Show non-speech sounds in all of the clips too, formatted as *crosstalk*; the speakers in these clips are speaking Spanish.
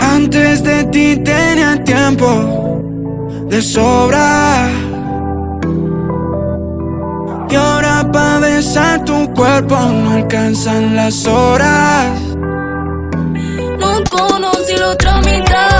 Antes de ti tenía tiempo de sobra. Y ahora para besar tu cuerpo no alcanzan las horas. No conocí la otra mitad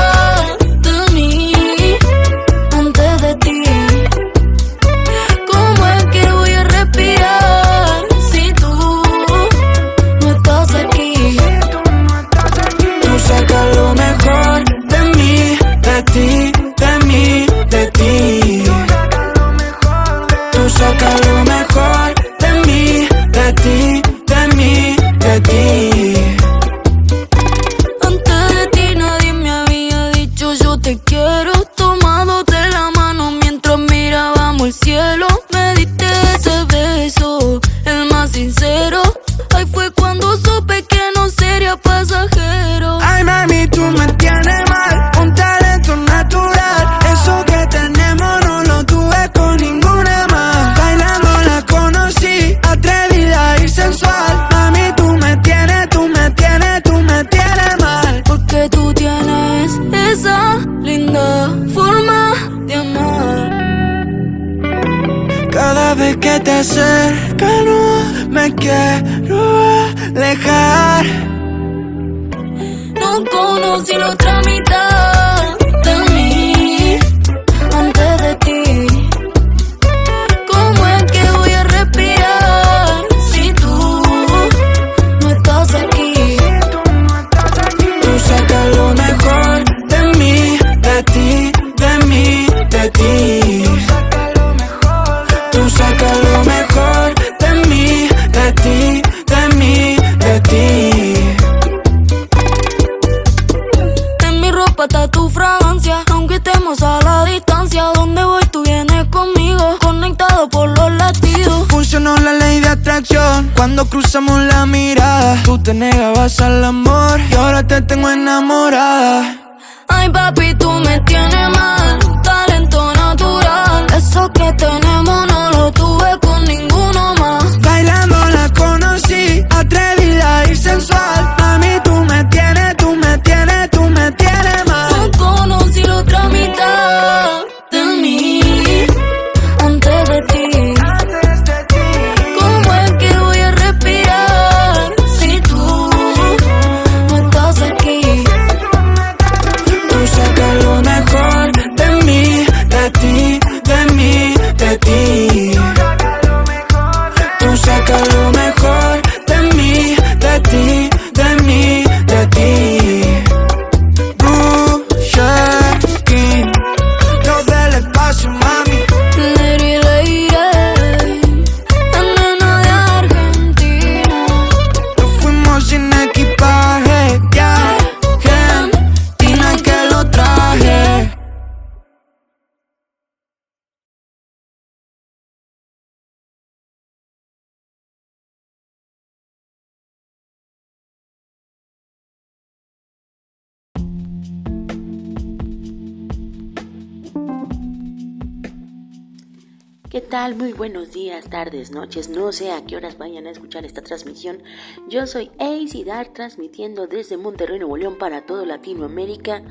Muy buenos días, tardes, noches. No sé a qué horas vayan a escuchar esta transmisión. Yo soy Ace Dar transmitiendo desde Monterrey, Nuevo León para todo Latinoamérica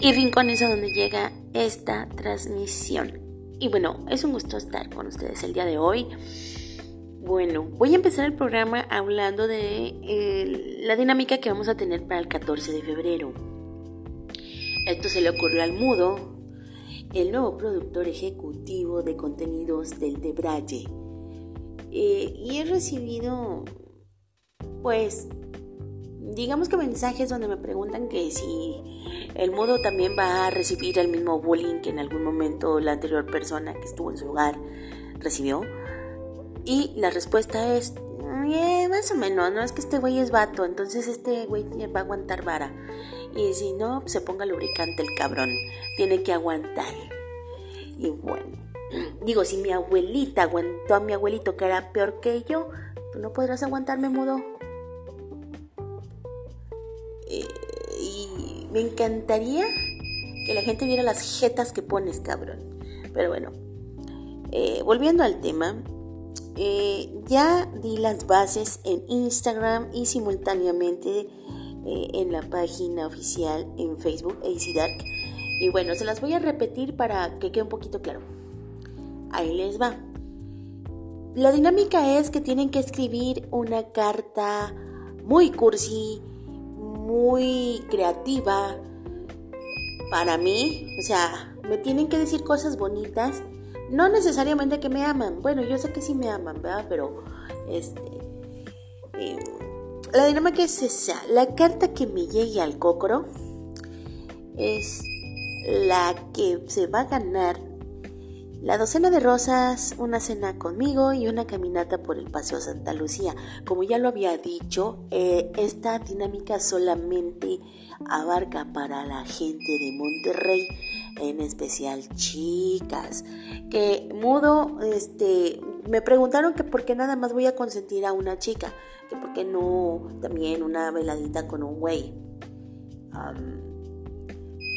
y rincones a donde llega esta transmisión. Y bueno, es un gusto estar con ustedes el día de hoy. Bueno, voy a empezar el programa hablando de eh, la dinámica que vamos a tener para el 14 de febrero. Esto se le ocurrió al Mudo, el nuevo productor ejecutivo de contenidos del Debraye. Eh, y he recibido, pues, digamos que mensajes donde me preguntan que si el modo también va a recibir el mismo bullying que en algún momento la anterior persona que estuvo en su lugar recibió. Y la respuesta es, eh, más o menos, no es que este güey es vato, entonces este güey va a aguantar vara. Y si no, se ponga lubricante el cabrón, tiene que aguantar. Y bueno, *clears throat* digo, si mi abuelita aguantó a mi abuelito que era peor que yo, tú no podrás aguantarme mudo. Eh, y me encantaría que la gente viera las jetas que pones, cabrón. Pero bueno, eh, volviendo al tema, eh, ya di las bases en Instagram y simultáneamente eh, en la página oficial en Facebook, AC Dark. Y bueno, se las voy a repetir para que quede un poquito claro. Ahí les va. La dinámica es que tienen que escribir una carta muy cursi, muy creativa para mí. O sea, me tienen que decir cosas bonitas. No necesariamente que me aman. Bueno, yo sé que sí me aman, ¿verdad? Pero este. Eh, la dinámica es esa. La carta que me llegue al cocro es la que se va a ganar la docena de rosas, una cena conmigo y una caminata por el Paseo Santa Lucía. Como ya lo había dicho, eh, esta dinámica solamente abarca para la gente de Monterrey, en especial chicas. Que mudo, este, me preguntaron que por qué nada más voy a consentir a una chica, por qué no también una veladita con un güey.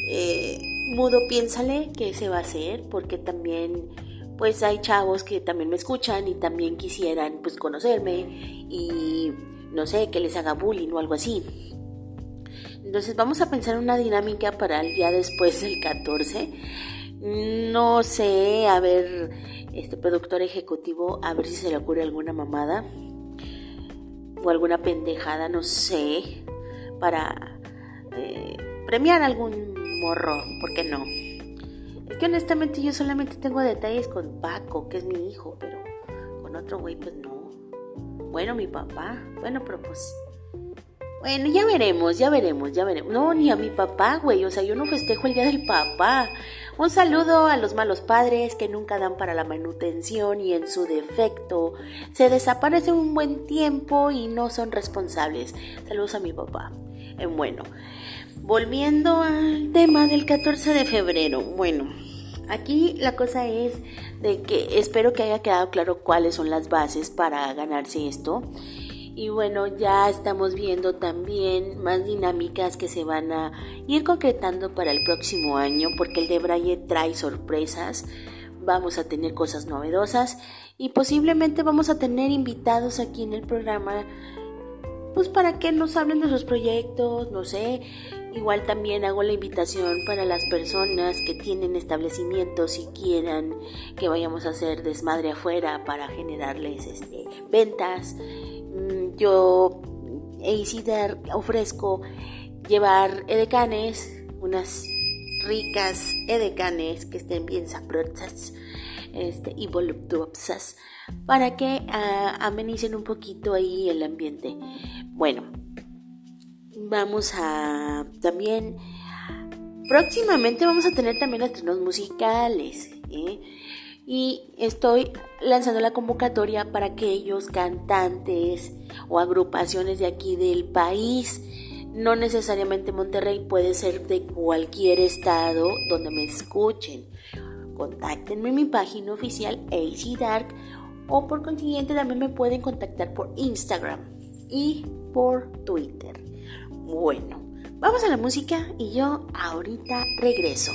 Eh, mudo, piénsale qué se va a hacer, porque también pues hay chavos que también me escuchan y también quisieran pues conocerme y no sé, que les haga bullying o algo así. Entonces vamos a pensar una dinámica para el día después del 14. No sé, a ver, este productor ejecutivo, a ver si se le ocurre alguna mamada o alguna pendejada, no sé, para eh, premiar algún morro, ¿por qué no? Es que honestamente yo solamente tengo detalles con Paco, que es mi hijo, pero con otro güey pues no. Bueno, mi papá, bueno, pero pues... Bueno, ya veremos, ya veremos, ya veremos. No, ni a mi papá, güey, o sea, yo no festejo el día del papá. Un saludo a los malos padres que nunca dan para la manutención y en su defecto se desaparecen un buen tiempo y no son responsables. Saludos a mi papá. Eh, bueno, Volviendo al tema del 14 de febrero. Bueno, aquí la cosa es de que espero que haya quedado claro cuáles son las bases para ganarse esto. Y bueno, ya estamos viendo también más dinámicas que se van a ir concretando para el próximo año, porque el de Braille trae sorpresas. Vamos a tener cosas novedosas y posiblemente vamos a tener invitados aquí en el programa, pues para que nos hablen de sus proyectos, no sé, Igual también hago la invitación para las personas que tienen establecimientos y quieran que vayamos a hacer desmadre afuera para generarles este, ventas. Yo, Eisidar, ofrezco llevar edecanes, unas ricas edecanes que estén bien sabrosas este, y voluptuosas para que ah, amenicen un poquito ahí el ambiente. Bueno, vamos a también próximamente vamos a tener también estrenos musicales ¿eh? Y estoy lanzando la convocatoria para aquellos cantantes o agrupaciones de aquí del país no necesariamente Monterrey puede ser de cualquier estado donde me escuchen contáctenme en mi página oficial AC Dark o por consiguiente también me pueden contactar por Instagram y por Twitter bueno, vamos a la música y yo ahorita regreso.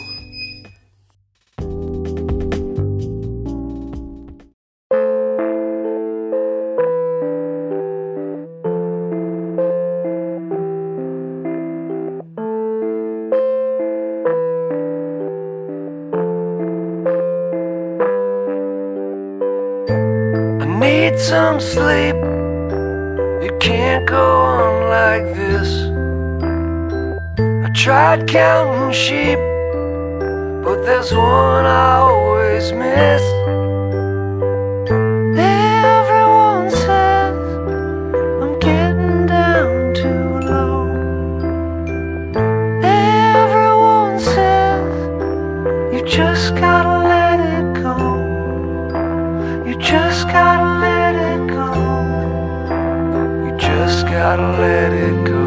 Sleep. You can't go on like this. I tried counting sheep, but there's one I always miss. Everyone says I'm getting down too low. Everyone says you just gotta let it go. You just gotta gotta let it go.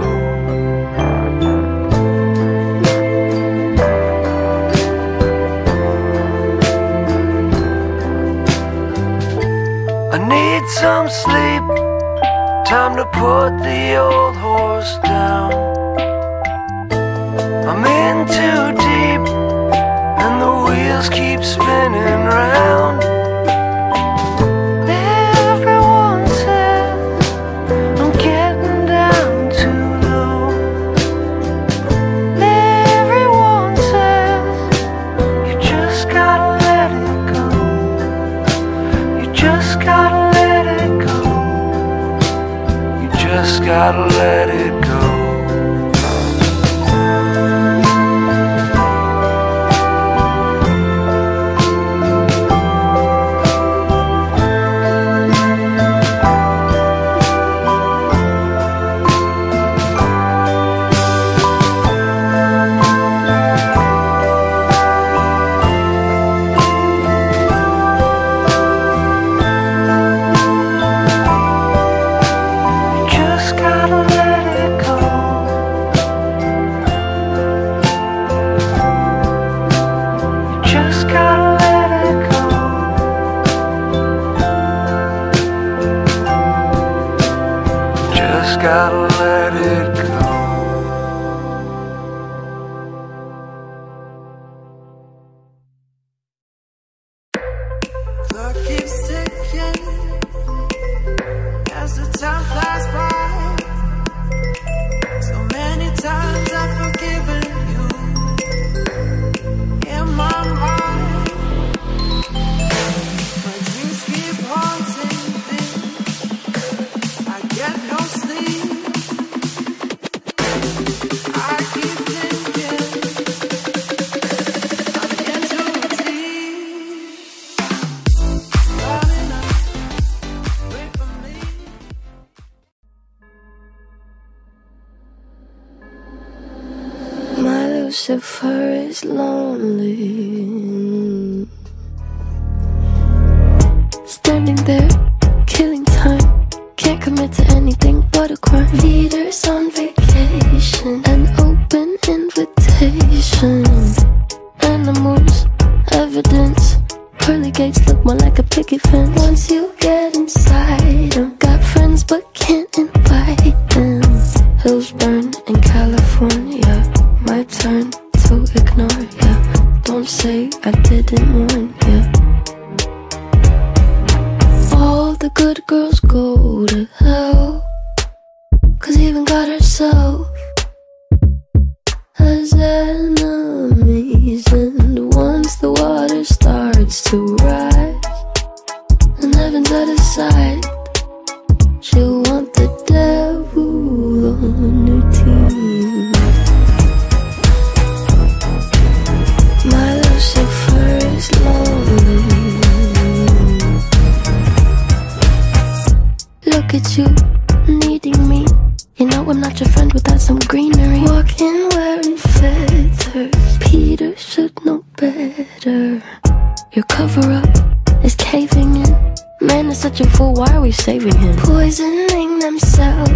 I need some sleep. Time to put the old horse down. I'm in too deep, and the wheels keep spinning round. Gotta let it is lonely.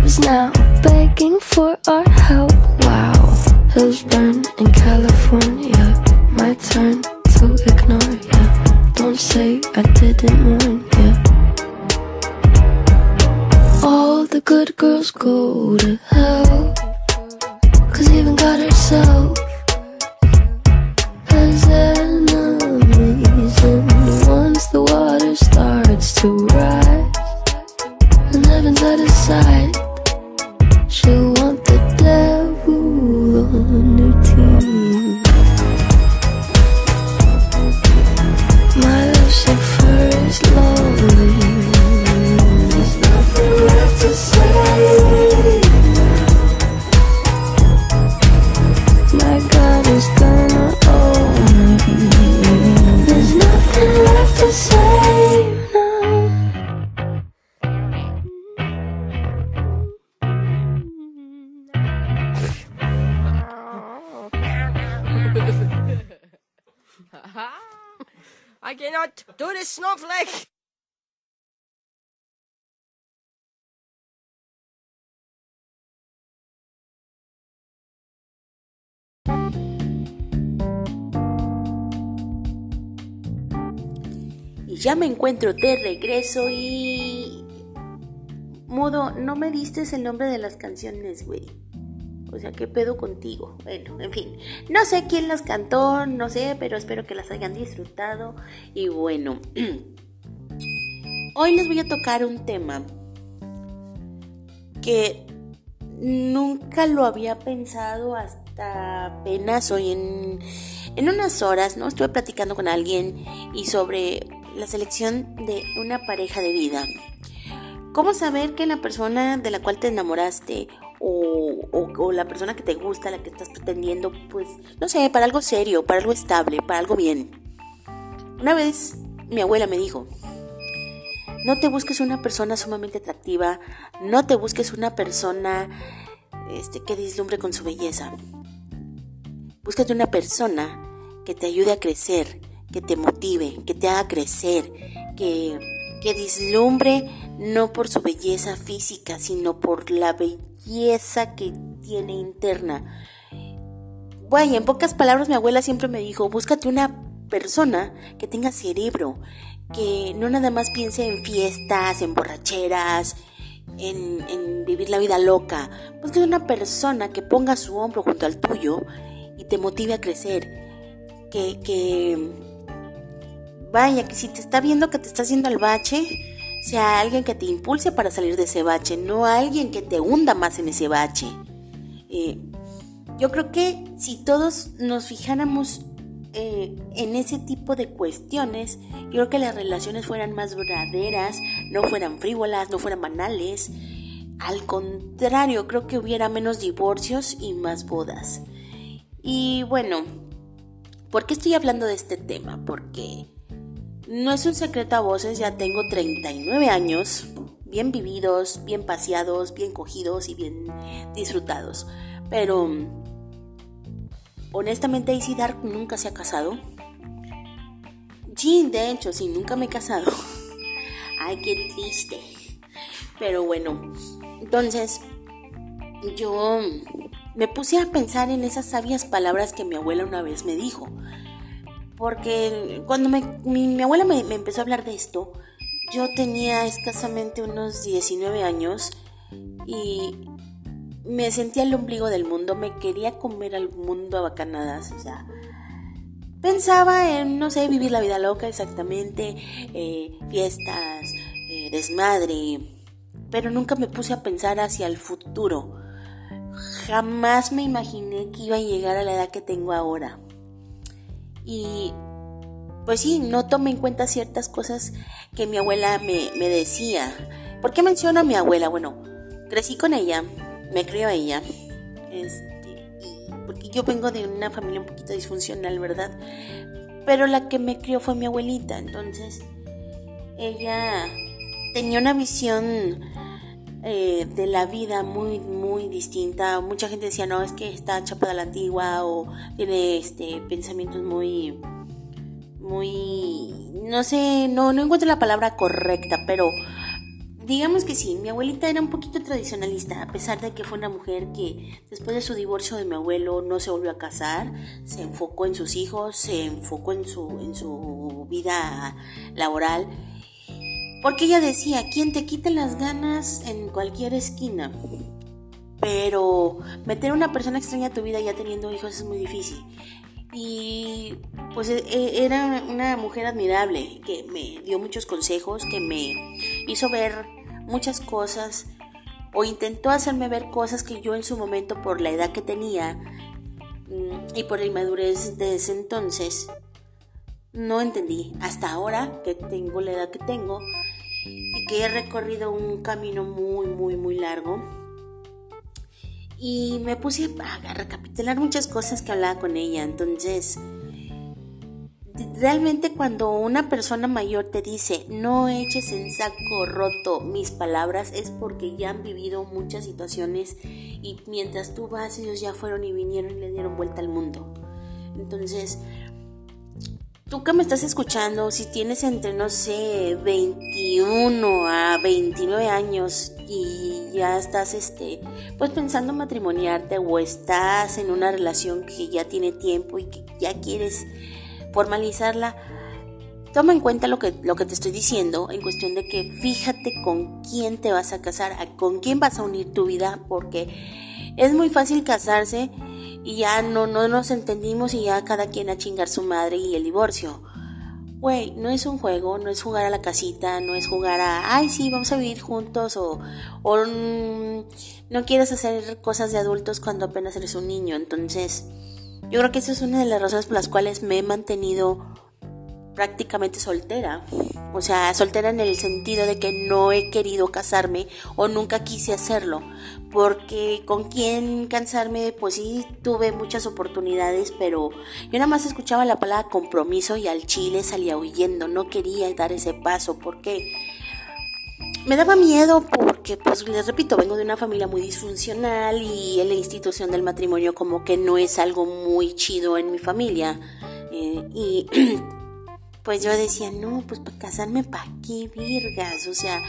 Themselves now, begging for our help. Wow. Hills burn in California. My turn to ignore ya. Don't say I didn't warn ya. All the good girls go to hell. Cause even God herself has enemies. And once the water starts to rise, and heaven's out of sight, she want the devil on her team My love I cannot do this snowflake. Y ya me encuentro de regreso y... Modo, no me diste el nombre de las canciones, güey. O sea, ¿qué pedo contigo? Bueno, en fin. No sé quién las cantó, no sé, pero espero que las hayan disfrutado. Y bueno, *clears throat* hoy les voy a tocar un tema que nunca lo había pensado hasta apenas hoy en, en unas horas, ¿no? Estuve platicando con alguien y sobre la selección de una pareja de vida. ¿Cómo saber que la persona de la cual te enamoraste o, la persona que te gusta, la que estás pretendiendo, pues, no sé, para algo serio, para algo estable, para algo bien? Una vez mi abuela me dijo, no te busques una persona sumamente atractiva, no te busques una persona este, que dislumbre con su belleza. Búscate una persona que te ayude a crecer, que te motive, que te haga crecer, que, que dislumbre no por su belleza física, sino por la belleza que tiene interna. Bueno, en pocas palabras mi abuela siempre me dijo, búscate una persona que tenga cerebro, que no nada más piense en fiestas, en borracheras, en, vivir la vida loca. Búscate una persona que ponga su hombro junto al tuyo y te motive a crecer. Que, que vaya, que si te está viendo que te está haciendo el bache, sea alguien que te impulse para salir de ese bache, no alguien que te hunda más en ese bache. Eh, yo creo que si todos nos fijáramos eh, en ese tipo de cuestiones, yo creo que las relaciones fueran más verdaderas, no fueran frívolas, no fueran banales. Al contrario, creo que hubiera menos divorcios y más bodas. Y bueno, ¿por qué estoy hablando de este tema? Porque no es un secreto a voces, ya tengo 39 años, bien vividos, bien paseados, bien cogidos y bien disfrutados. Pero honestamente Isidar nunca se ha casado. Sí, de hecho, sí, nunca me he casado. *laughs* Ay, qué triste. Pero bueno, entonces yo me puse a pensar en esas sabias palabras que mi abuela una vez me dijo. Porque cuando mi, abuela me, empezó a hablar de esto, yo tenía escasamente unos 19 años y me sentía el ombligo del mundo, me quería comer al mundo a bacanadas, o sea, pensaba en, no sé, vivir la vida loca exactamente, eh, fiestas, eh, desmadre, pero nunca me puse a pensar hacia el futuro. Jamás me imaginé que iba a llegar a la edad que tengo ahora. Y pues sí, no tomé en cuenta ciertas cosas que mi abuela me, decía. ¿Por qué menciono a mi abuela? Bueno, crecí con ella, me crió ella. Este, porque yo vengo de una familia un poquito disfuncional, ¿verdad? Pero la que me crió fue mi abuelita, entonces ella tenía una visión eh, de la vida muy, muy distinta. Mucha gente decía, no, es que está chapada la antigua o tiene este, pensamientos muy, muy, no sé, no, no encuentro la palabra correcta, pero digamos que sí, mi abuelita era un poquito tradicionalista, a pesar de que fue una mujer que después de su divorcio de mi abuelo no se volvió a casar, se enfocó en sus hijos, se enfocó en su, en su vida laboral porque ella decía, ¿quién te quita las ganas en cualquier esquina? Pero meter a una persona extraña a tu vida ya teniendo hijos es muy difícil. Y pues e, e, era una mujer admirable que me dio muchos consejos, que me hizo ver muchas cosas o intentó hacerme ver cosas que yo en su momento por la edad que tenía mm, y por la inmadurez de ese entonces no entendí. Hasta ahora que tengo la edad que tengo, que he recorrido un camino muy, muy, muy largo. Y me puse a recapitular muchas cosas que hablaba con ella. Entonces, realmente cuando una persona mayor te dice no eches en saco roto mis palabras es porque ya han vivido muchas situaciones y mientras tú vas ellos ya fueron y vinieron y le dieron vuelta al mundo. Entonces, Tú que me estás escuchando, si tienes entre, no sé, 21 a 29 años y ya estás, este, pues pensando matrimoniarte o estás en una relación que ya tiene tiempo y que ya quieres formalizarla, toma en cuenta lo que, lo que te estoy diciendo en cuestión de que fíjate con quién te vas a casar, con quién vas a unir tu vida, porque es muy fácil casarse y ya no, no nos entendimos y ya cada quien a chingar su madre y el divorcio. Güey, no es un juego, no es jugar a la casita, no es jugar a, ay, sí, vamos a vivir juntos o, o mm, no quieres hacer cosas de adultos cuando apenas eres un niño. Entonces, yo creo que esa es una de las razones por las cuales me he mantenido prácticamente soltera. O sea, soltera en el sentido de que no he querido casarme o nunca quise hacerlo. Porque con quién cansarme, pues sí tuve muchas oportunidades, pero yo nada más escuchaba la palabra compromiso y al chile salía huyendo. No quería dar ese paso porque me daba miedo porque, pues les repito, vengo de una familia muy disfuncional y la institución del matrimonio como que no es algo muy chido en mi familia. Eh, y *clears throat* pues yo decía, no, pues para casarme, ¿para qué virgas? O sea,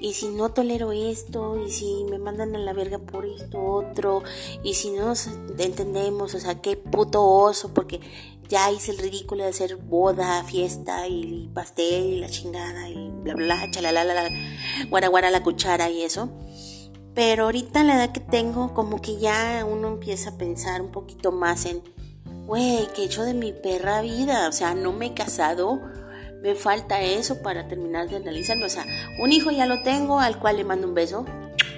y si no tolero esto, y si me mandan a la verga por esto otro, y si no nos entendemos, o sea, qué puto oso, porque ya hice el ridículo de hacer boda, fiesta y pastel y la chingada y bla bla, chalalala, guara guara la cuchara y eso. Pero ahorita la edad que tengo, como que ya uno empieza a pensar un poquito más en, güey, ¿qué he hecho de mi perra vida? O sea, no me he casado, me falta eso para terminar de analizarme. O sea, un hijo ya lo tengo, al cual le mando un beso,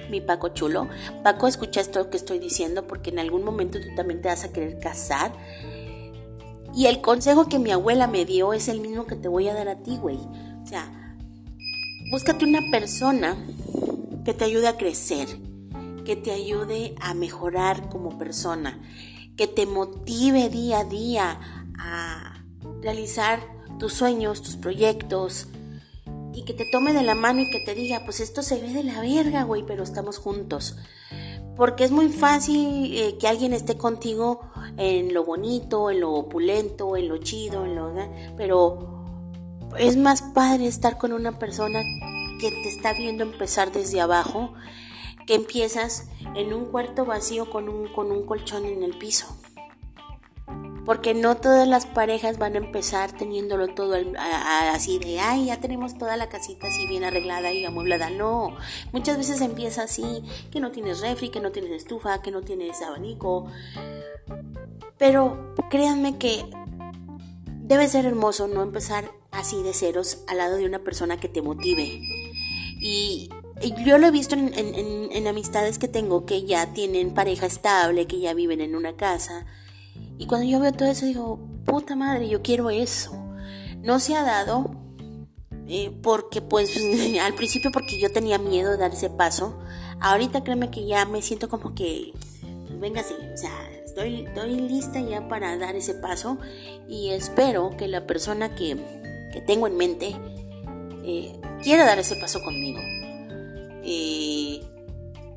mi Paco chulo. Paco, escucha esto que estoy diciendo porque en algún momento tú también te vas a querer casar y el consejo que mi abuela me dio es el mismo que te voy a dar a ti, güey. O sea, búscate una persona que te ayude a crecer, que te ayude a mejorar como persona, que te motive día a día a realizar tus sueños, tus proyectos, y que te tome de la mano y que te diga, pues esto se ve de la verga, güey, pero estamos juntos. Porque es muy fácil eh, que alguien esté contigo en lo bonito, en lo opulento, en lo chido, en lo... Pero es más padre estar con una persona que te está viendo empezar desde abajo, que empiezas en un cuarto vacío con un, con un colchón en el piso. Porque no todas las parejas van a empezar teniéndolo todo así de, ay, ya tenemos toda la casita así bien arreglada y amueblada. No, muchas veces empieza así, que no tienes refri, que no tienes estufa, que no tienes abanico. Pero créanme que debe ser hermoso no empezar así de ceros al lado de una persona que te motive. Y, yo lo he visto en, en amistades que tengo que ya tienen pareja estable, que ya viven en una casa y cuando yo veo todo eso digo, puta madre, yo quiero eso. No se ha dado eh, porque pues *laughs* al principio porque yo tenía miedo de dar ese paso. Ahorita créeme que ya me siento como que, pues, venga sí, o sea, estoy, estoy lista ya para dar ese paso y espero que la persona que, que tengo en mente eh, quiera dar ese paso conmigo. Eh,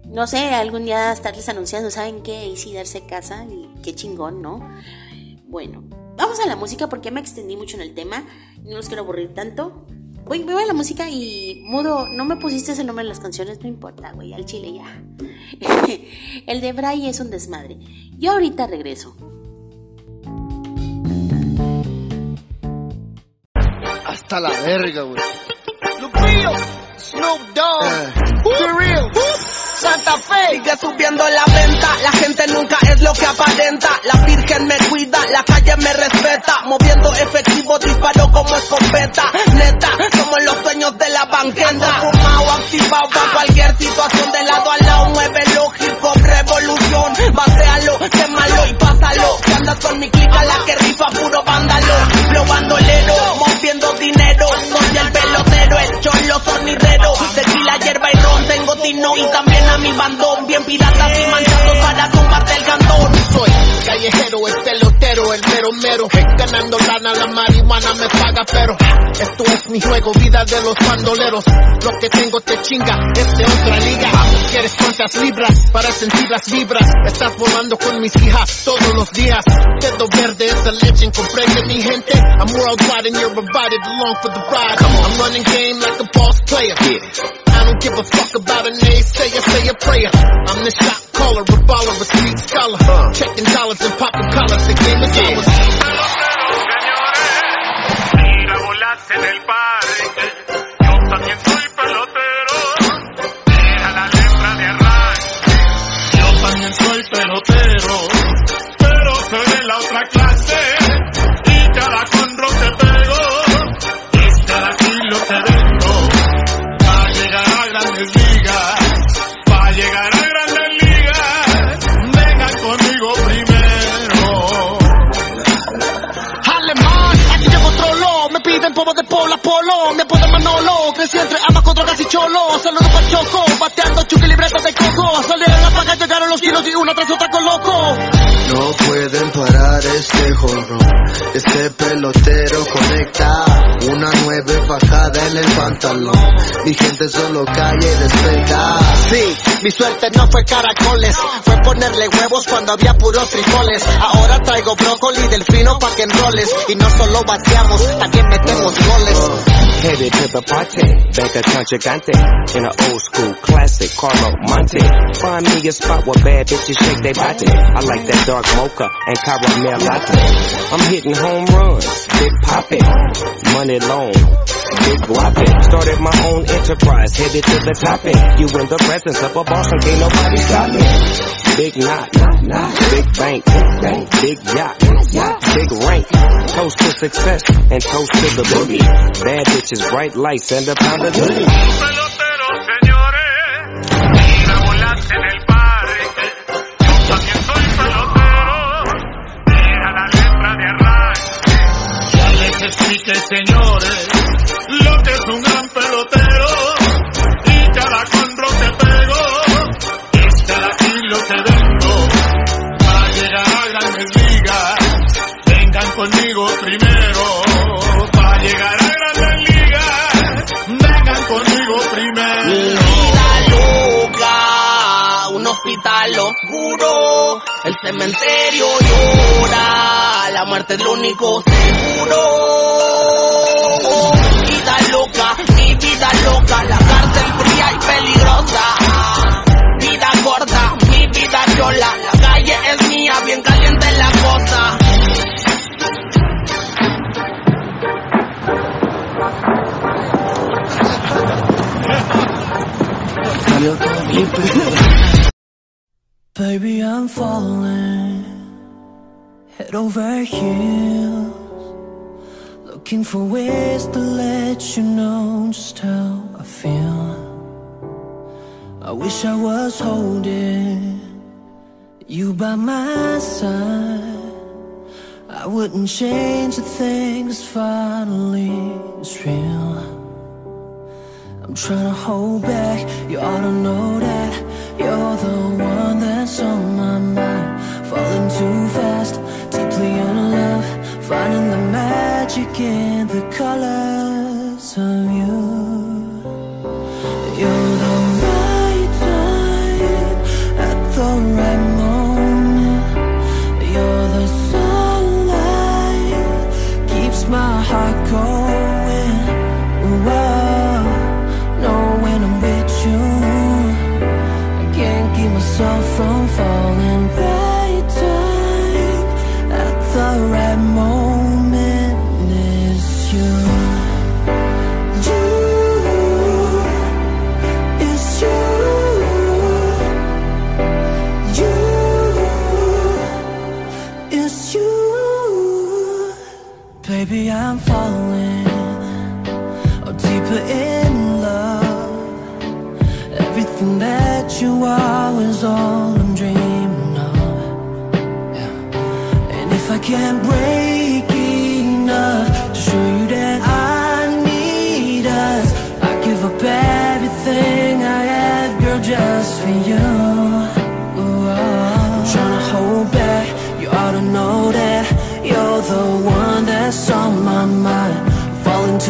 no sé, algún día estarles anunciando, ¿saben qué? Y sí, darse casa y qué chingón, ¿no? Bueno, vamos a la música porque me extendí mucho en el tema, no los quiero aburrir tanto. Voy, voy a la música y mudo, no me pusiste ese nombre en las canciones, no importa, güey, al chile ya. *laughs* el de Bray es un desmadre. Yo ahorita regreso. Hasta la verga, güey. Snoop Dogg, uh, real. Santa Fe. Sigue subiendo la venta, la gente nunca es lo que aparenta. La Virgen me cuida, la calle me respeta. Moviendo efectivo, disparo como escopeta. Neta, somos los dueños de la banqueta. Fumado, activado cualquier situación. De lado a lado, muévelo, hip hop, revolución. Basealo, quémalo y pásalo. Que andas con mi clica, la que rifa puro vándalo. Flow bandolero, moviendo dinero. Soy el pelotero, el cholo sonidero. Tequila, hierba y ron, tengo tino y también a mi bandón. Bien piratas y manchados para tumbarte el cantón. Soy callejero, el pelotero, el mero mero. Ganando lana, la marihuana me paga, pero esto es mi juego, vida de los bandoleros. Lo que tengo te chinga, es de otra liga. ¿Quieres cuántas libras para sentir las vibras? Estás volando con mis hijas todos los días. Dedo verde es the legend, comprende mi gente. I'm worldwide and you're invited along for the ride. I'm running game like a boss player. I don't give a fuck about a naysayer, say a prayer. I'm the shot caller, a baller, a street scholar. Checking dollars and popping collars, the game is ours. Mira, volaste en el parque. Yo también soy pantalón. Mi gente solo calle y respeta. Sí, mi suerte no fue caracoles, fue ponerle huevos cuando había puros frijoles. Ahora traigo brócoli del fino pa' que enroles. Y no solo bateamos, también metemos goles. Headed to the party, bank account gigante in an old school classic, Carlo Monte. Find me a spot where bad bitches shake their body. I like that dark mocha and caramel latte. I'm hitting home runs, big poppin', money loan, big guappin'. Started my own enterprise, headed to the top. You in the presence of a boss and can't nobody stop me. Big knot, big bank, big yacht, big rank. Toast to success and toast to the boogie. Bad bitches, bright lights, and a pound of goodie. pelotero, señores. Y me volaste en el parque. Yo también soy pelotero. Mira la letra de arranque. Ya les expliqué, señores, lo que es un cementerio llora, la muerte es lo único seguro. Vida loca, mi vida loca, la cárcel fría y peligrosa. Vida corta, mi vida sola, la calle es mía, bien caliente la cosa. Baby, I'm falling head over heels, looking for ways to let you know just how I feel. I wish I was holding you by my side. I wouldn't change a thing, 'cause finally it's real. I'm trying to hold back, you ought to know that You're the one that's on my mind. Falling too fast, deeply in love. Finding the magic in the colors of you Baby, I'm falling or deeper in love. Everything that you are is all I'm dreaming of. And if I can't break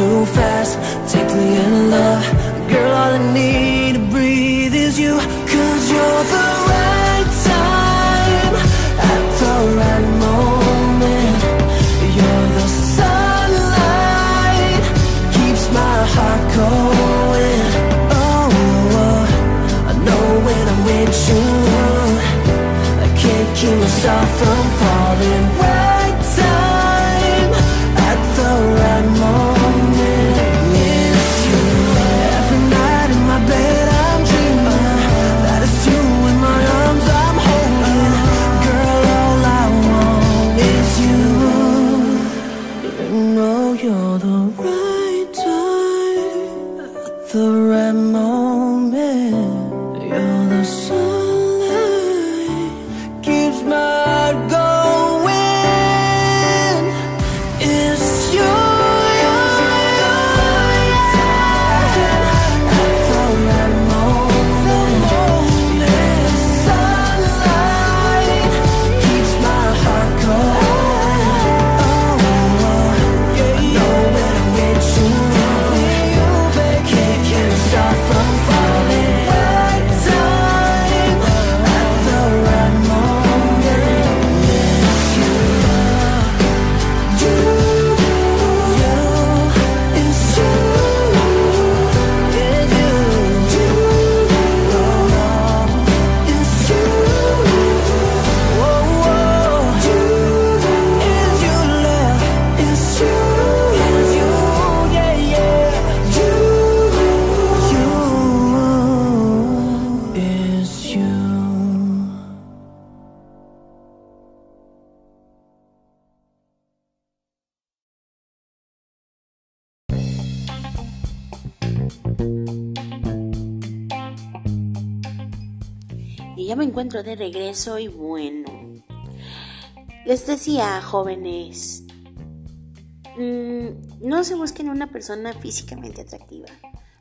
too fast, deeply in love. Girl, all I need to breathe is you. Cause you're the right time at the right moment. You're the sunlight, keeps my heart going. Oh, oh, I know when I'm with you. I can't keep myself from de regreso y bueno, les decía, jóvenes, mm, no se busquen una persona físicamente atractiva.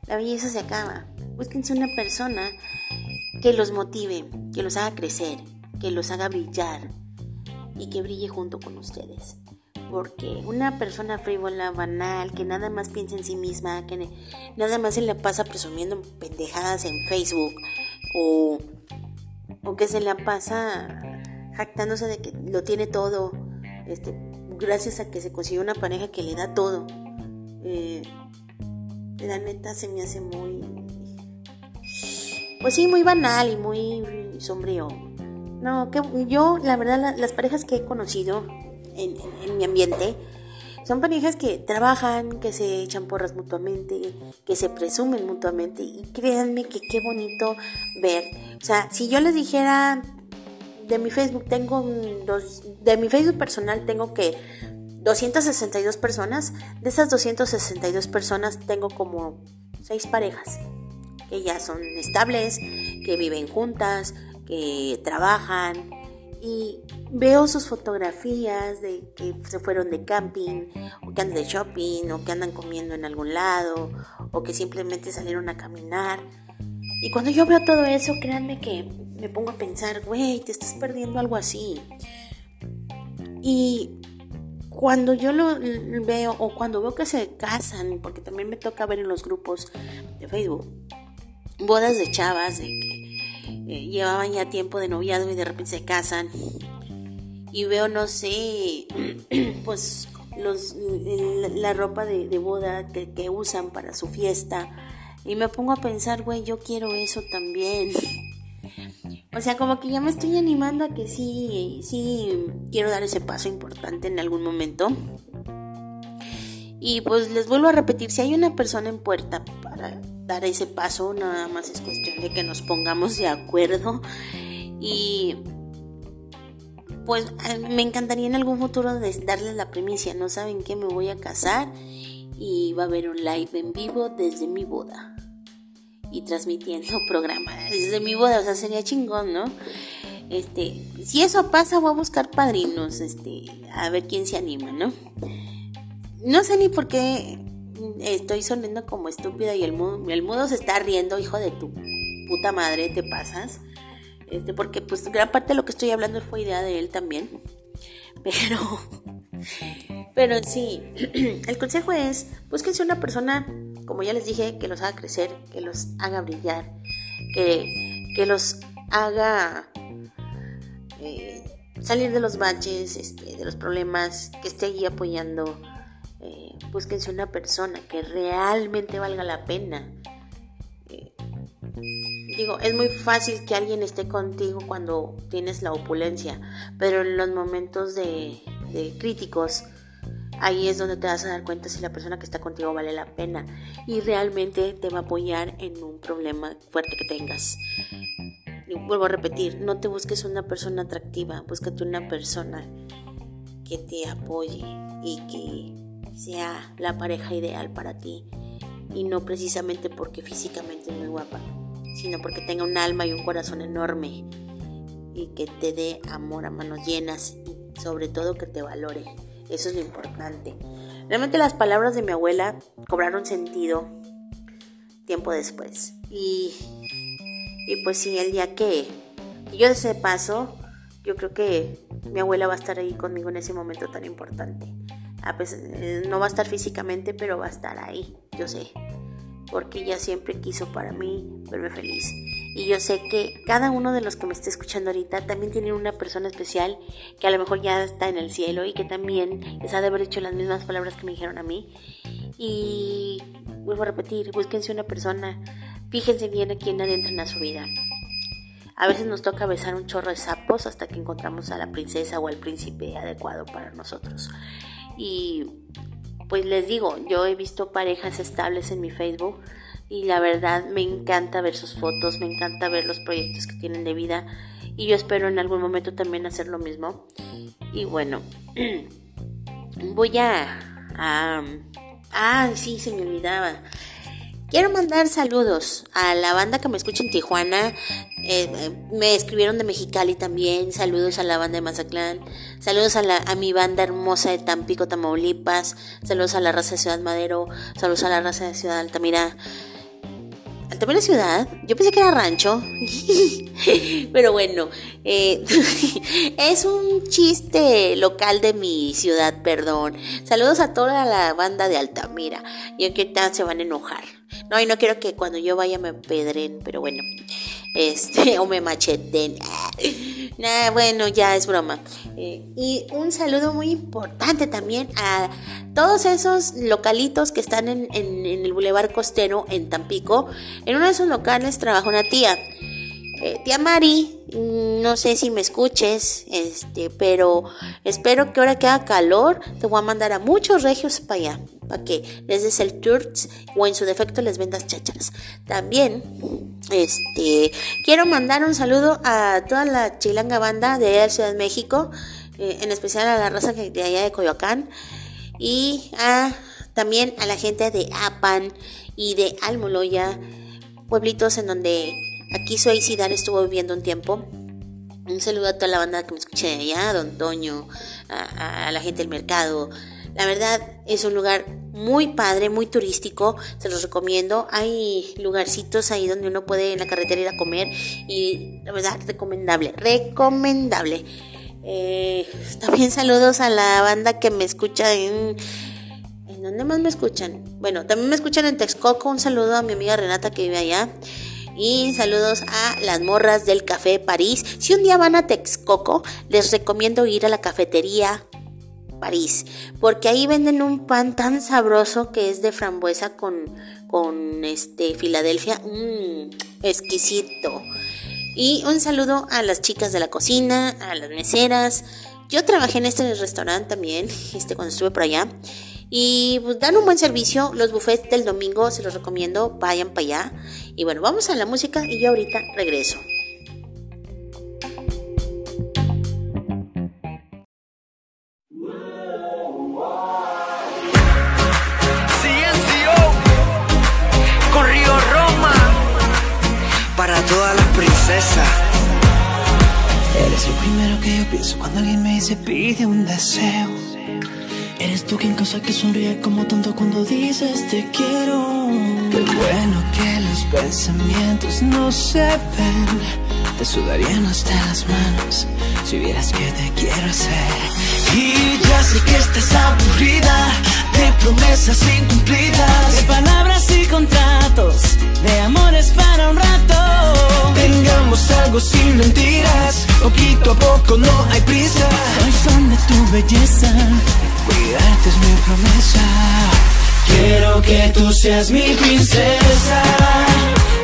La belleza se acaba. Búsquense una persona que los motive, que los haga crecer, que los haga brillar y que brille junto con ustedes. Porque una persona frívola, banal, que nada más piensa en sí misma, que nada más se le pasa presumiendo pendejadas en Facebook o, o que se la pasa jactándose de que lo tiene todo, este, gracias a que se consiguió una pareja que le da todo. Eh, la neta se me hace muy, pues sí, muy banal y muy sombrío. No, que yo, la verdad, las parejas que he conocido en, mi ambiente son parejas que trabajan, que se echan porras mutuamente, que se presumen mutuamente. Y créanme que qué bonito ver. O sea, si yo les dijera de mi Facebook tengo dos, de mi Facebook personal tengo que 262 personas. De esas 262 personas tengo como seis parejas que ya son estables, que viven juntas, que trabajan y veo sus fotografías de que se fueron de camping o que andan de shopping o que andan comiendo en algún lado o que simplemente salieron a caminar. Y cuando yo veo todo eso, créanme que me pongo a pensar, güey, te estás perdiendo algo así. Y cuando yo lo veo o cuando veo que se casan, porque también me toca ver en los grupos de Facebook, bodas de chavas de que eh, llevaban ya tiempo de noviado y de repente se casan y veo, no sé, *clears throat* pues los, la, ropa de, boda que usan para su fiesta y me pongo a pensar, güey, yo quiero eso también. O sea, como que ya me estoy animando a que sí, sí quiero dar ese paso importante en algún momento. Y pues les vuelvo a repetir, si hay una persona en puerta para dar ese paso, nada más es cuestión de que nos pongamos de acuerdo. Y pues me encantaría en algún futuro darles la primicia, no saben qué, me voy a casar y va a haber un live en vivo desde mi boda y transmitiendo *laughs* programa desde mi boda, o sea, sería chingón, ¿no? Este, si eso pasa, voy a buscar padrinos, este, a ver quién se anima, ¿no? No sé ni por qué estoy sonando como estúpida y el mudo, el mudo se está riendo, hijo de tu puta madre, te pasas. Este, porque pues gran parte de lo que estoy hablando fue idea de él también. Pero, *laughs* pero sí, *clears throat* el consejo es, búsquense una persona como ya les dije, que los haga crecer, que los haga brillar, que, que los haga eh, salir de los baches, este, de los problemas, que esté ahí apoyando. Eh, búsquense una persona que realmente valga la pena. Eh, digo, es muy fácil que alguien esté contigo cuando tienes la opulencia, pero en los momentos de críticos, ahí es donde te vas a dar cuenta si la persona que está contigo vale la pena y realmente te va a apoyar en un problema fuerte que tengas. Vuelvo a repetir, no te busques una persona atractiva, búscate una persona que te apoye y que sea la pareja ideal para ti. Y no precisamente porque físicamente es muy guapa, sino porque tenga un alma y un corazón enorme y que te dé amor a manos llenas y sobre todo que te valore. Eso es lo importante. Realmente las palabras de mi abuela cobraron sentido tiempo después. Y, y pues sí, el día que, yo de ese paso, yo creo que mi abuela va a estar ahí conmigo en ese momento tan importante. Eh, no va a estar físicamente, pero va a estar ahí, yo sé. Porque ella siempre quiso para mí verme feliz. Y yo sé que cada uno de los que me está escuchando ahorita también tiene una persona especial que a lo mejor ya está en el cielo y que también les ha de haber dicho las mismas palabras que me dijeron a mí. Y vuelvo a repetir, búsquense una persona, fíjense bien a quién adentran a su vida. A veces nos toca besar un chorro de sapos hasta que encontramos a la princesa o al príncipe adecuado para nosotros. Y pues les digo, yo he visto parejas estables en mi Facebook y la verdad me encanta ver sus fotos, me encanta ver los proyectos que tienen de vida y yo espero en algún momento también hacer lo mismo. Y bueno, *clears throat* voy a... ah, sí, se me olvidaba. Quiero mandar saludos a la banda que me escucha en Tijuana. Eh, eh, me escribieron de Mexicali también. Saludos a la banda de Mazatlán. Saludos a, la, a mi banda hermosa de Tampico, Tamaulipas. Saludos a la raza de Ciudad Madero. Saludos a la raza de Ciudad Altamira. Altamira Ciudad. Yo pensé que era rancho. *laughs* Pero bueno, eh, *laughs* es un chiste local de mi ciudad, perdón. Saludos a toda la banda de Altamira. Y que tal se van a enojar. No, y no quiero que cuando yo vaya me pedren, pero bueno. Este, *laughs* o me macheten. Nah, bueno, ya es broma. Eh, y un saludo muy importante también a todos esos localitos que están en, en, en el Boulevard Costero en Tampico. En uno de esos locales trabaja una tía. Eh, tía Mari, mm, no sé si me escuches, este, pero espero que ahora que haga calor te voy a mandar a muchos regios para allá, para que les des el tour o en su defecto les vendas chácharas. También, este, quiero mandar un saludo a toda la chilanga banda de Ciudad de México, eh, en especial a la raza de allá de Coyoacán y a, también a la gente de Apan y de Almoloya, pueblitos en donde aquí soy Sidar estuvo viviendo un tiempo. Un saludo a toda la banda que me escucha de allá, a Don Toño, a, a la gente del mercado. La verdad es un lugar muy padre, muy turístico, se los recomiendo. Hay lugarcitos ahí donde uno puede en la carretera ir a comer y la verdad recomendable, recomendable. Eh, también *laughs* saludos a la banda que me escucha en... ¿En dónde más me escuchan? Bueno, también me escuchan en Texcoco. Un saludo a mi amiga Renata que vive allá. Y saludos a las morras del Café París. Si un día van a Texcoco, les recomiendo ir a la cafetería París. Porque ahí venden un pan tan sabroso que es de frambuesa con, con este Filadelfia. Mmm, exquisito. Y un saludo a las chicas de la cocina, a las meseras. Yo trabajé en este restaurante también, este, cuando estuve por allá. Y pues dan un buen servicio. Los buffets del domingo se los recomiendo. Vayan para allá. Y bueno, vamos a la música y yo ahorita regreso. Con Río Roma para todas las princesas. Eres lo primero que yo pienso cuando alguien me dice pide un deseo. Eres tú quien causa que sonríe como tonto cuando dices te quiero. Qué bueno que los pensamientos no se ven. Te sudarían hasta las manos si vieras que te quiero hacer. Y ya sé que estás aburrida de promesas incumplidas, de palabras y contratos, de amores para un rato. Tengamos algo sin mentiras, poquito a poco no hay prisa. Soy fan de tu belleza, cuidarte es mi promesa. Quiero que tú seas mi princesa,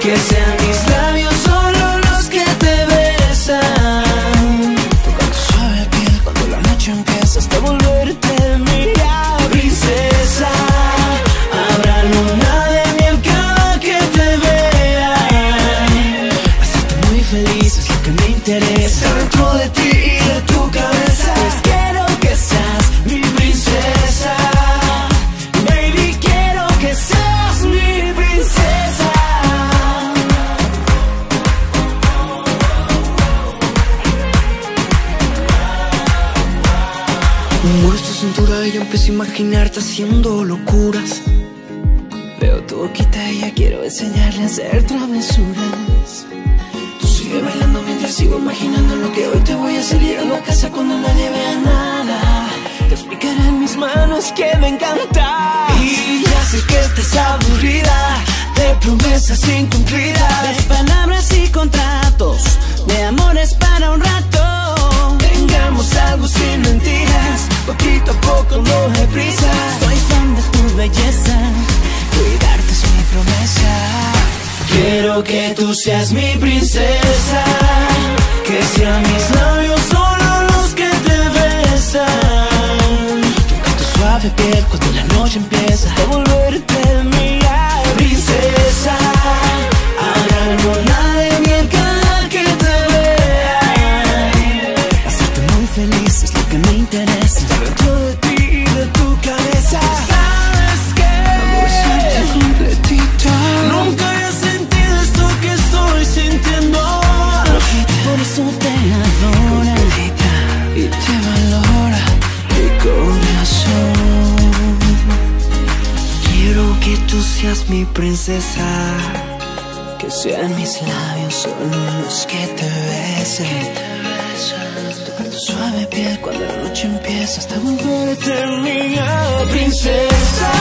que sean mis labios solo los que te besan. Tocar tu suave piel cuando la noche empieza hasta volverte yo empiezo a imaginarte haciendo locuras. Veo tu boquita y ya quiero enseñarle a hacer travesuras. Tú sigue bailando mientras sigo imaginando lo que hoy te voy a hacer llegando a casa cuando nadie vea nada. Te explicaré en mis manos que me encanta. Y ya sé que estás aburrida de promesas incumplidas, de palabras y contratos, de amores para un rato. Tengamos algo sin mentiras, poquito a poco no hay prisa. Soy fan de tu belleza, cuidarte es mi promesa. Quiero que tú seas mi princesa, que sean mis labios solo los que te besan. Tocar tu suave piel cuando la noche empieza a volverte eres mi princesa. Que sean mis labios son los que te besen. Tocar tu suave piel cuando la noche empieza hasta volverte mía, princesa.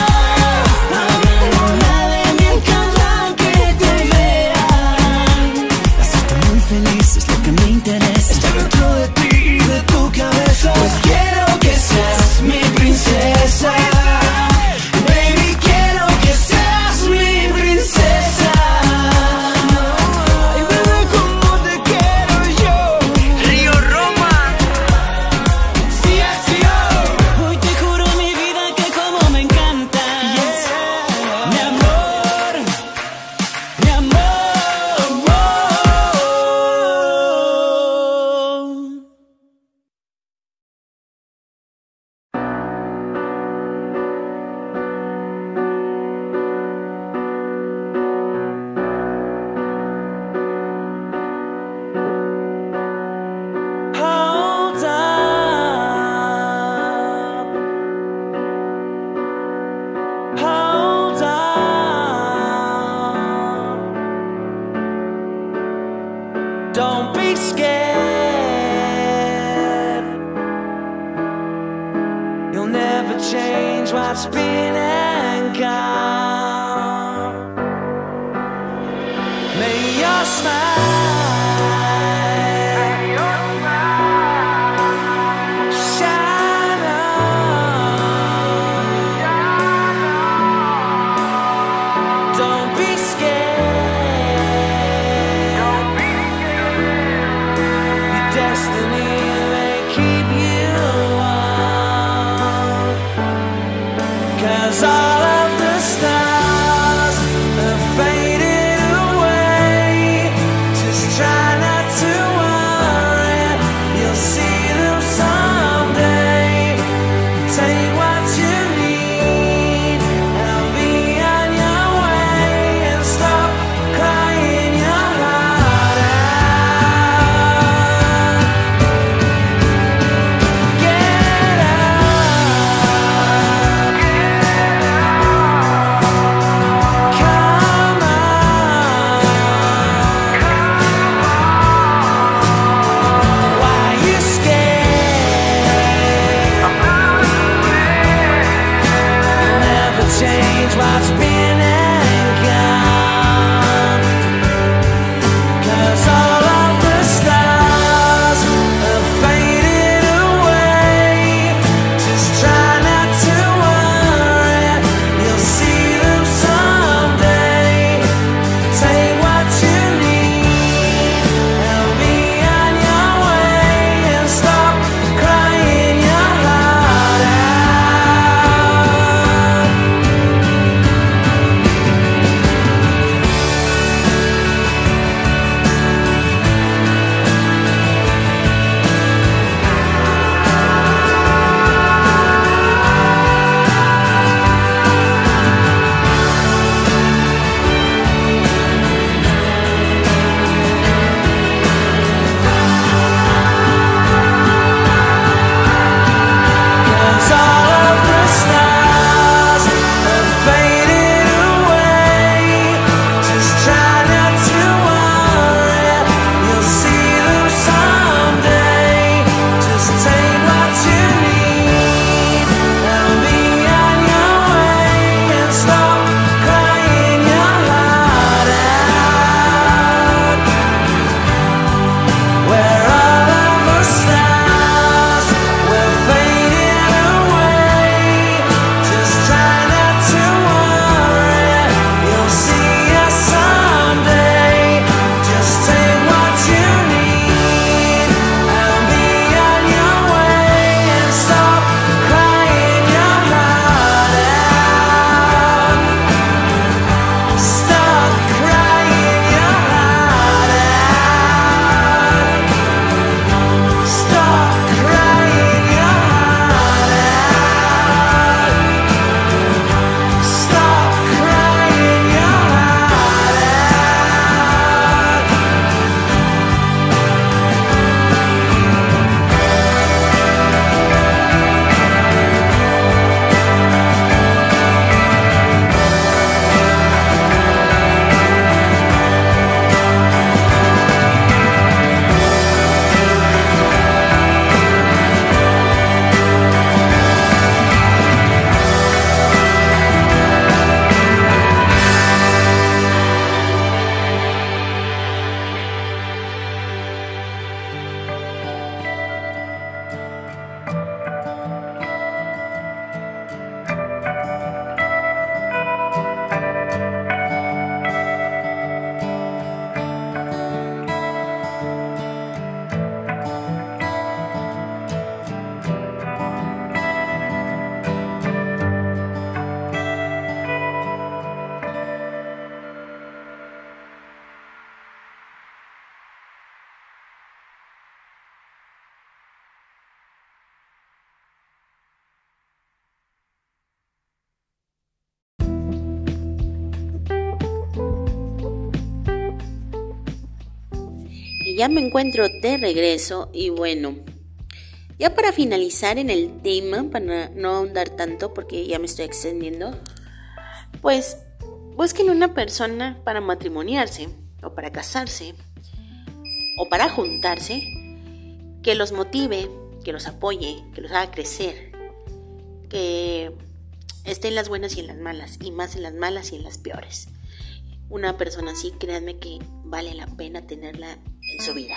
Me encuentro de regreso y bueno, ya para finalizar en el tema, para no ahondar tanto porque ya me estoy extendiendo, pues busquen una persona para matrimoniarse o para casarse o para juntarse que los motive, que los apoye, que los haga crecer, que esté en las buenas y en las malas, y más en las malas y en las peores. Una persona así, créanme que vale la pena tenerla en su vida.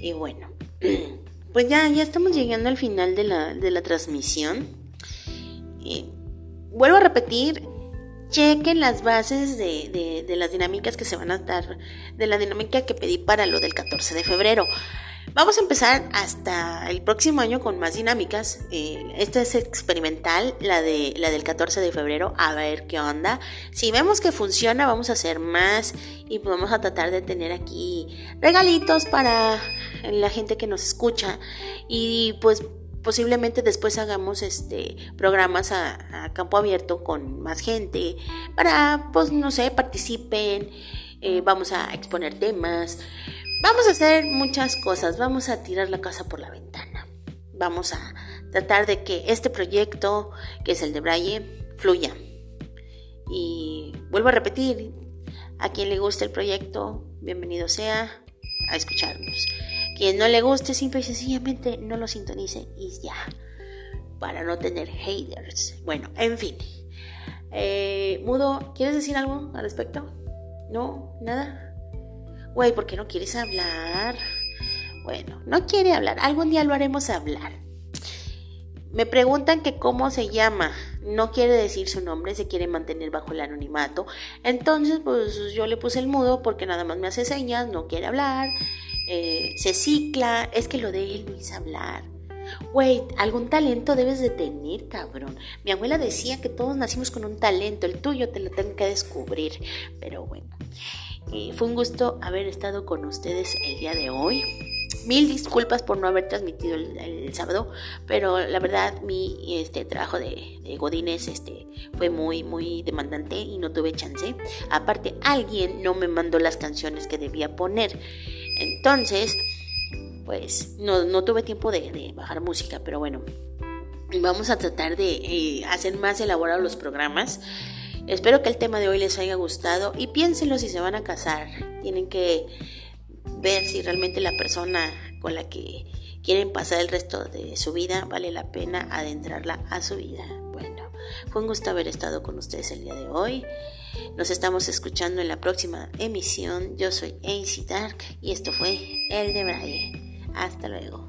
Y bueno, *clears throat* pues ya, ya estamos llegando al final de la, de la transmisión. vuelvo a repetir, chequen las bases de, de, las dinámicas que se van a dar, de la dinámica que pedí para lo del 14 de febrero. Vamos a empezar hasta el próximo año con más dinámicas. Eh, esta es experimental, la, de, la del 14 de febrero, a ver qué onda. Si vemos que funciona, vamos a hacer más y vamos a tratar de tener aquí regalitos para la gente que nos escucha. Y pues posiblemente después hagamos este programas a, campo abierto con más gente para pues no sé participen eh, vamos a exponer temas Vamos a hacer muchas cosas, vamos a tirar la casa por la ventana. Vamos a tratar de que este proyecto, que es el de Braille, fluya. Y vuelvo a repetir, a quien le guste el proyecto, bienvenido sea a escucharnos. Quien no le guste, simple y sencillamente no lo sintonice y ya. Para no tener haters. Bueno, en fin. Eh, Mudo, ¿quieres decir algo al respecto? ¿No? ¿Nada? Güey, ¿por qué no quieres hablar? Bueno, no quiere hablar. Algún día lo haremos hablar. Me preguntan que cómo se llama. No quiere decir su nombre, se quiere mantener bajo el anonimato. Entonces, pues yo le puse el mudo porque nada más me hace señas, no quiere hablar. Eh, se cicla. Es que lo de él no es hablar. Güey, algún talento debes de tener, cabrón. Mi abuela decía que todos nacimos con un talento. El tuyo te lo tengo que descubrir. Pero bueno fue un gusto haber estado con ustedes el día de hoy. Mil disculpas por no haber transmitido el, sábado, pero la verdad mi este trabajo de, de Godines este fue muy muy demandante y no tuve chance. Aparte alguien no me mandó las canciones que debía poner, entonces pues no, tuve tiempo de, bajar música, pero bueno vamos a tratar de eh, hacer más elaborados los programas. Espero que el tema de hoy les haya gustado y piénsenlo si se van a casar. Tienen que ver si realmente la persona con la que quieren pasar el resto de su vida vale la pena adentrarla a su vida. Bueno, fue un gusto haber estado con ustedes el día de hoy. Nos estamos escuchando en la próxima emisión. Yo soy AC Dark y esto fue El de Braille. Hasta luego.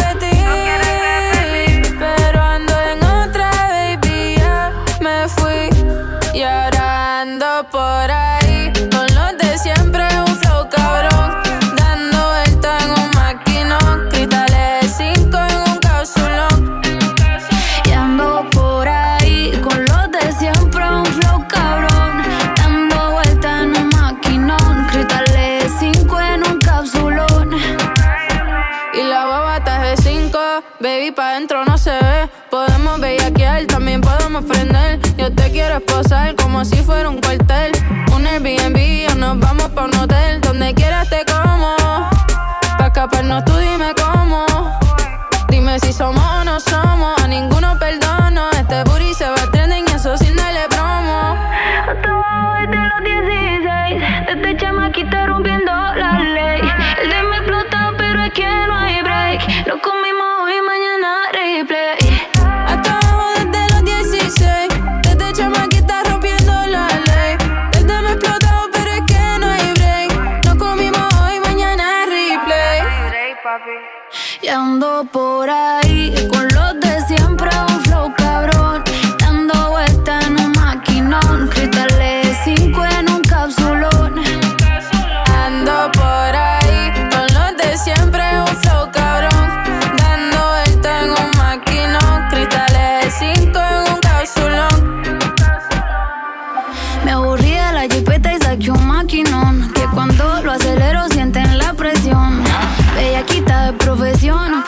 Yo te quiero esposar como si fuera un cuartel. Un Airbnb o nos vamos pa' un hotel. Donde quieras te como. Pa' escaparnos tú dime cómo. Dime si somos o no somos.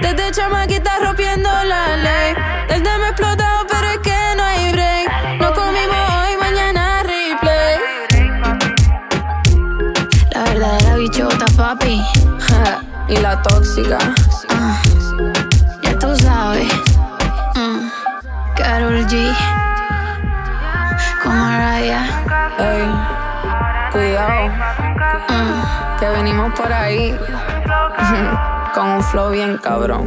Desde chamaquita rompiendo la ley. Desde me explotado, pero es que no hay break. Nos comimos hoy, mañana replay. La verdadera bichota, papi. y la tóxica. Ah, ya tú sabes. Mm, Karol G. Con Mariah. Ey, cuidado. Mm, Que venimos por ahí. *laughs* *laughs* Con un flow bien cabrón.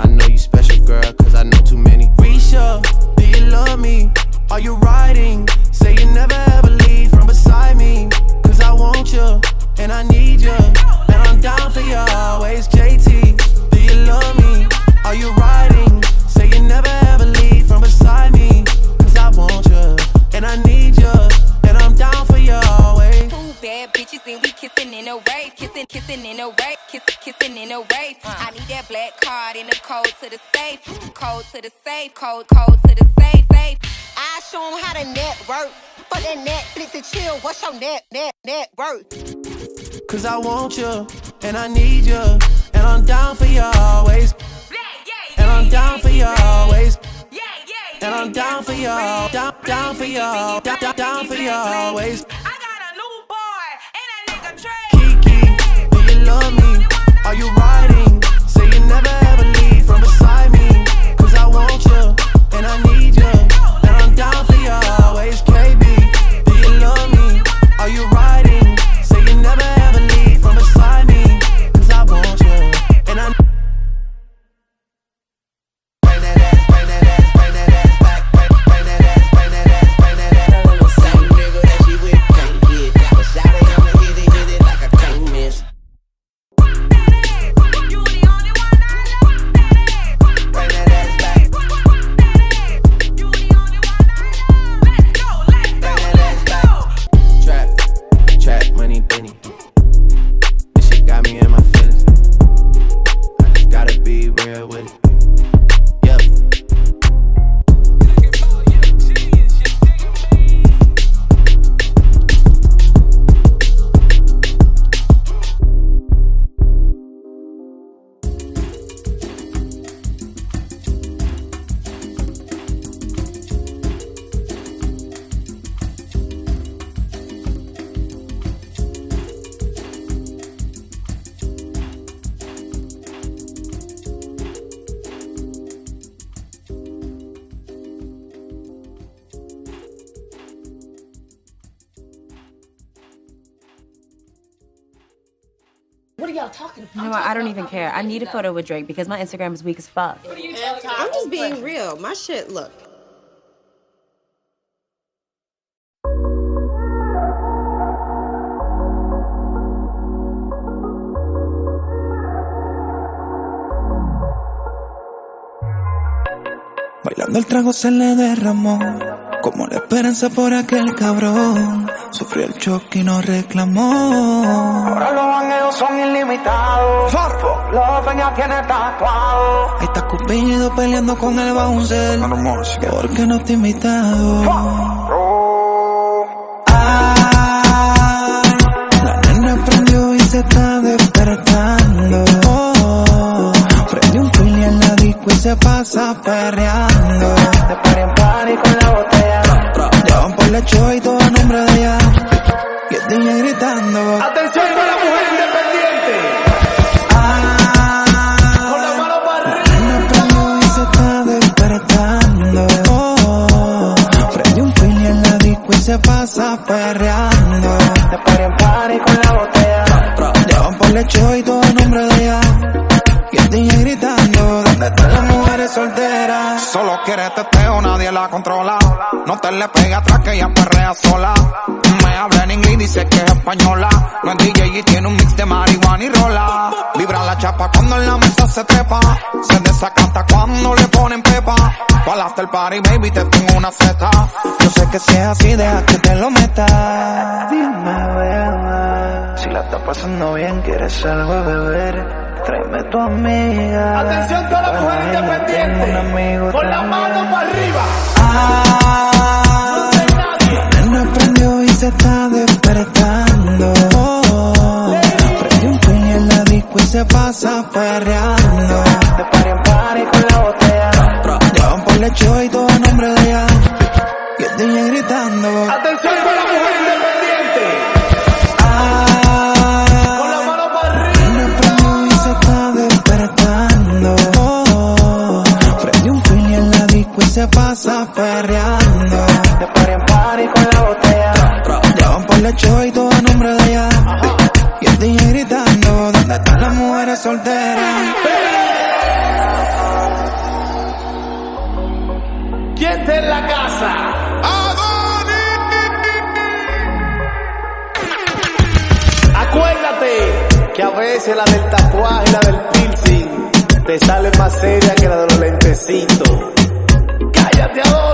I know you special, girl, cause I know too many. Risha, do you love me? Are you riding? Say you never ever leave from beside me. Cause I want you, and I need safe, code, code to the safe, safe. I show 'em how to network. For that Netflix and chill, what's your net, net, net worth? Cause I want you, and I need you, and I'm down for you always. And I'm down for you always. And I'm down for you, down, down for you, down, down, down for you always. Kiki, do you love me? Are you riding? Say you never ever leave from beside down for you y'all talking about? You know what? I don't even care. I need a photo with Drake because my Instagram is weak as fuck. What are you talking? I'm just being real. My shit, look. Bailando el trago se le derramó, como la esperanza por aquel cabrón. Sufrió el y no reclamó. Bangueos son ilimitados. Los peñas tiene tatuado. Ahí está Cupido peleando con el bouncer. Porque no te he invitado. Ay, la nena prendió y se está despertando. Oh, Prende un pili en la disco y se pasa. De Se desacata cuando le ponen pepa. Para after party, baby, te tengo una seta. Yo sé que si es así, deja que te lo meta. Dime, beba, si la estás pasando bien, quieres algo beber. Tráeme tu amiga. Atención toda la mujer Ay, tengo un independiente. amigo Con la mano para arriba. Ah, la nena prendió y se está despertando. Se pasa perreando. De party en party con la botella. Llevan por la show y todo a nombre de ella. Y el DJ gritando. Atención con la mujer independiente. Con la mano para arriba. prendió y se está despertando. Oh, prende un pili en la disco y se pasa perreando. De party en party con la botella. Llevan por la show y todo la del tatuaje la del piercing te sale más seria que la de los lentecitos. Cállate, Adoni.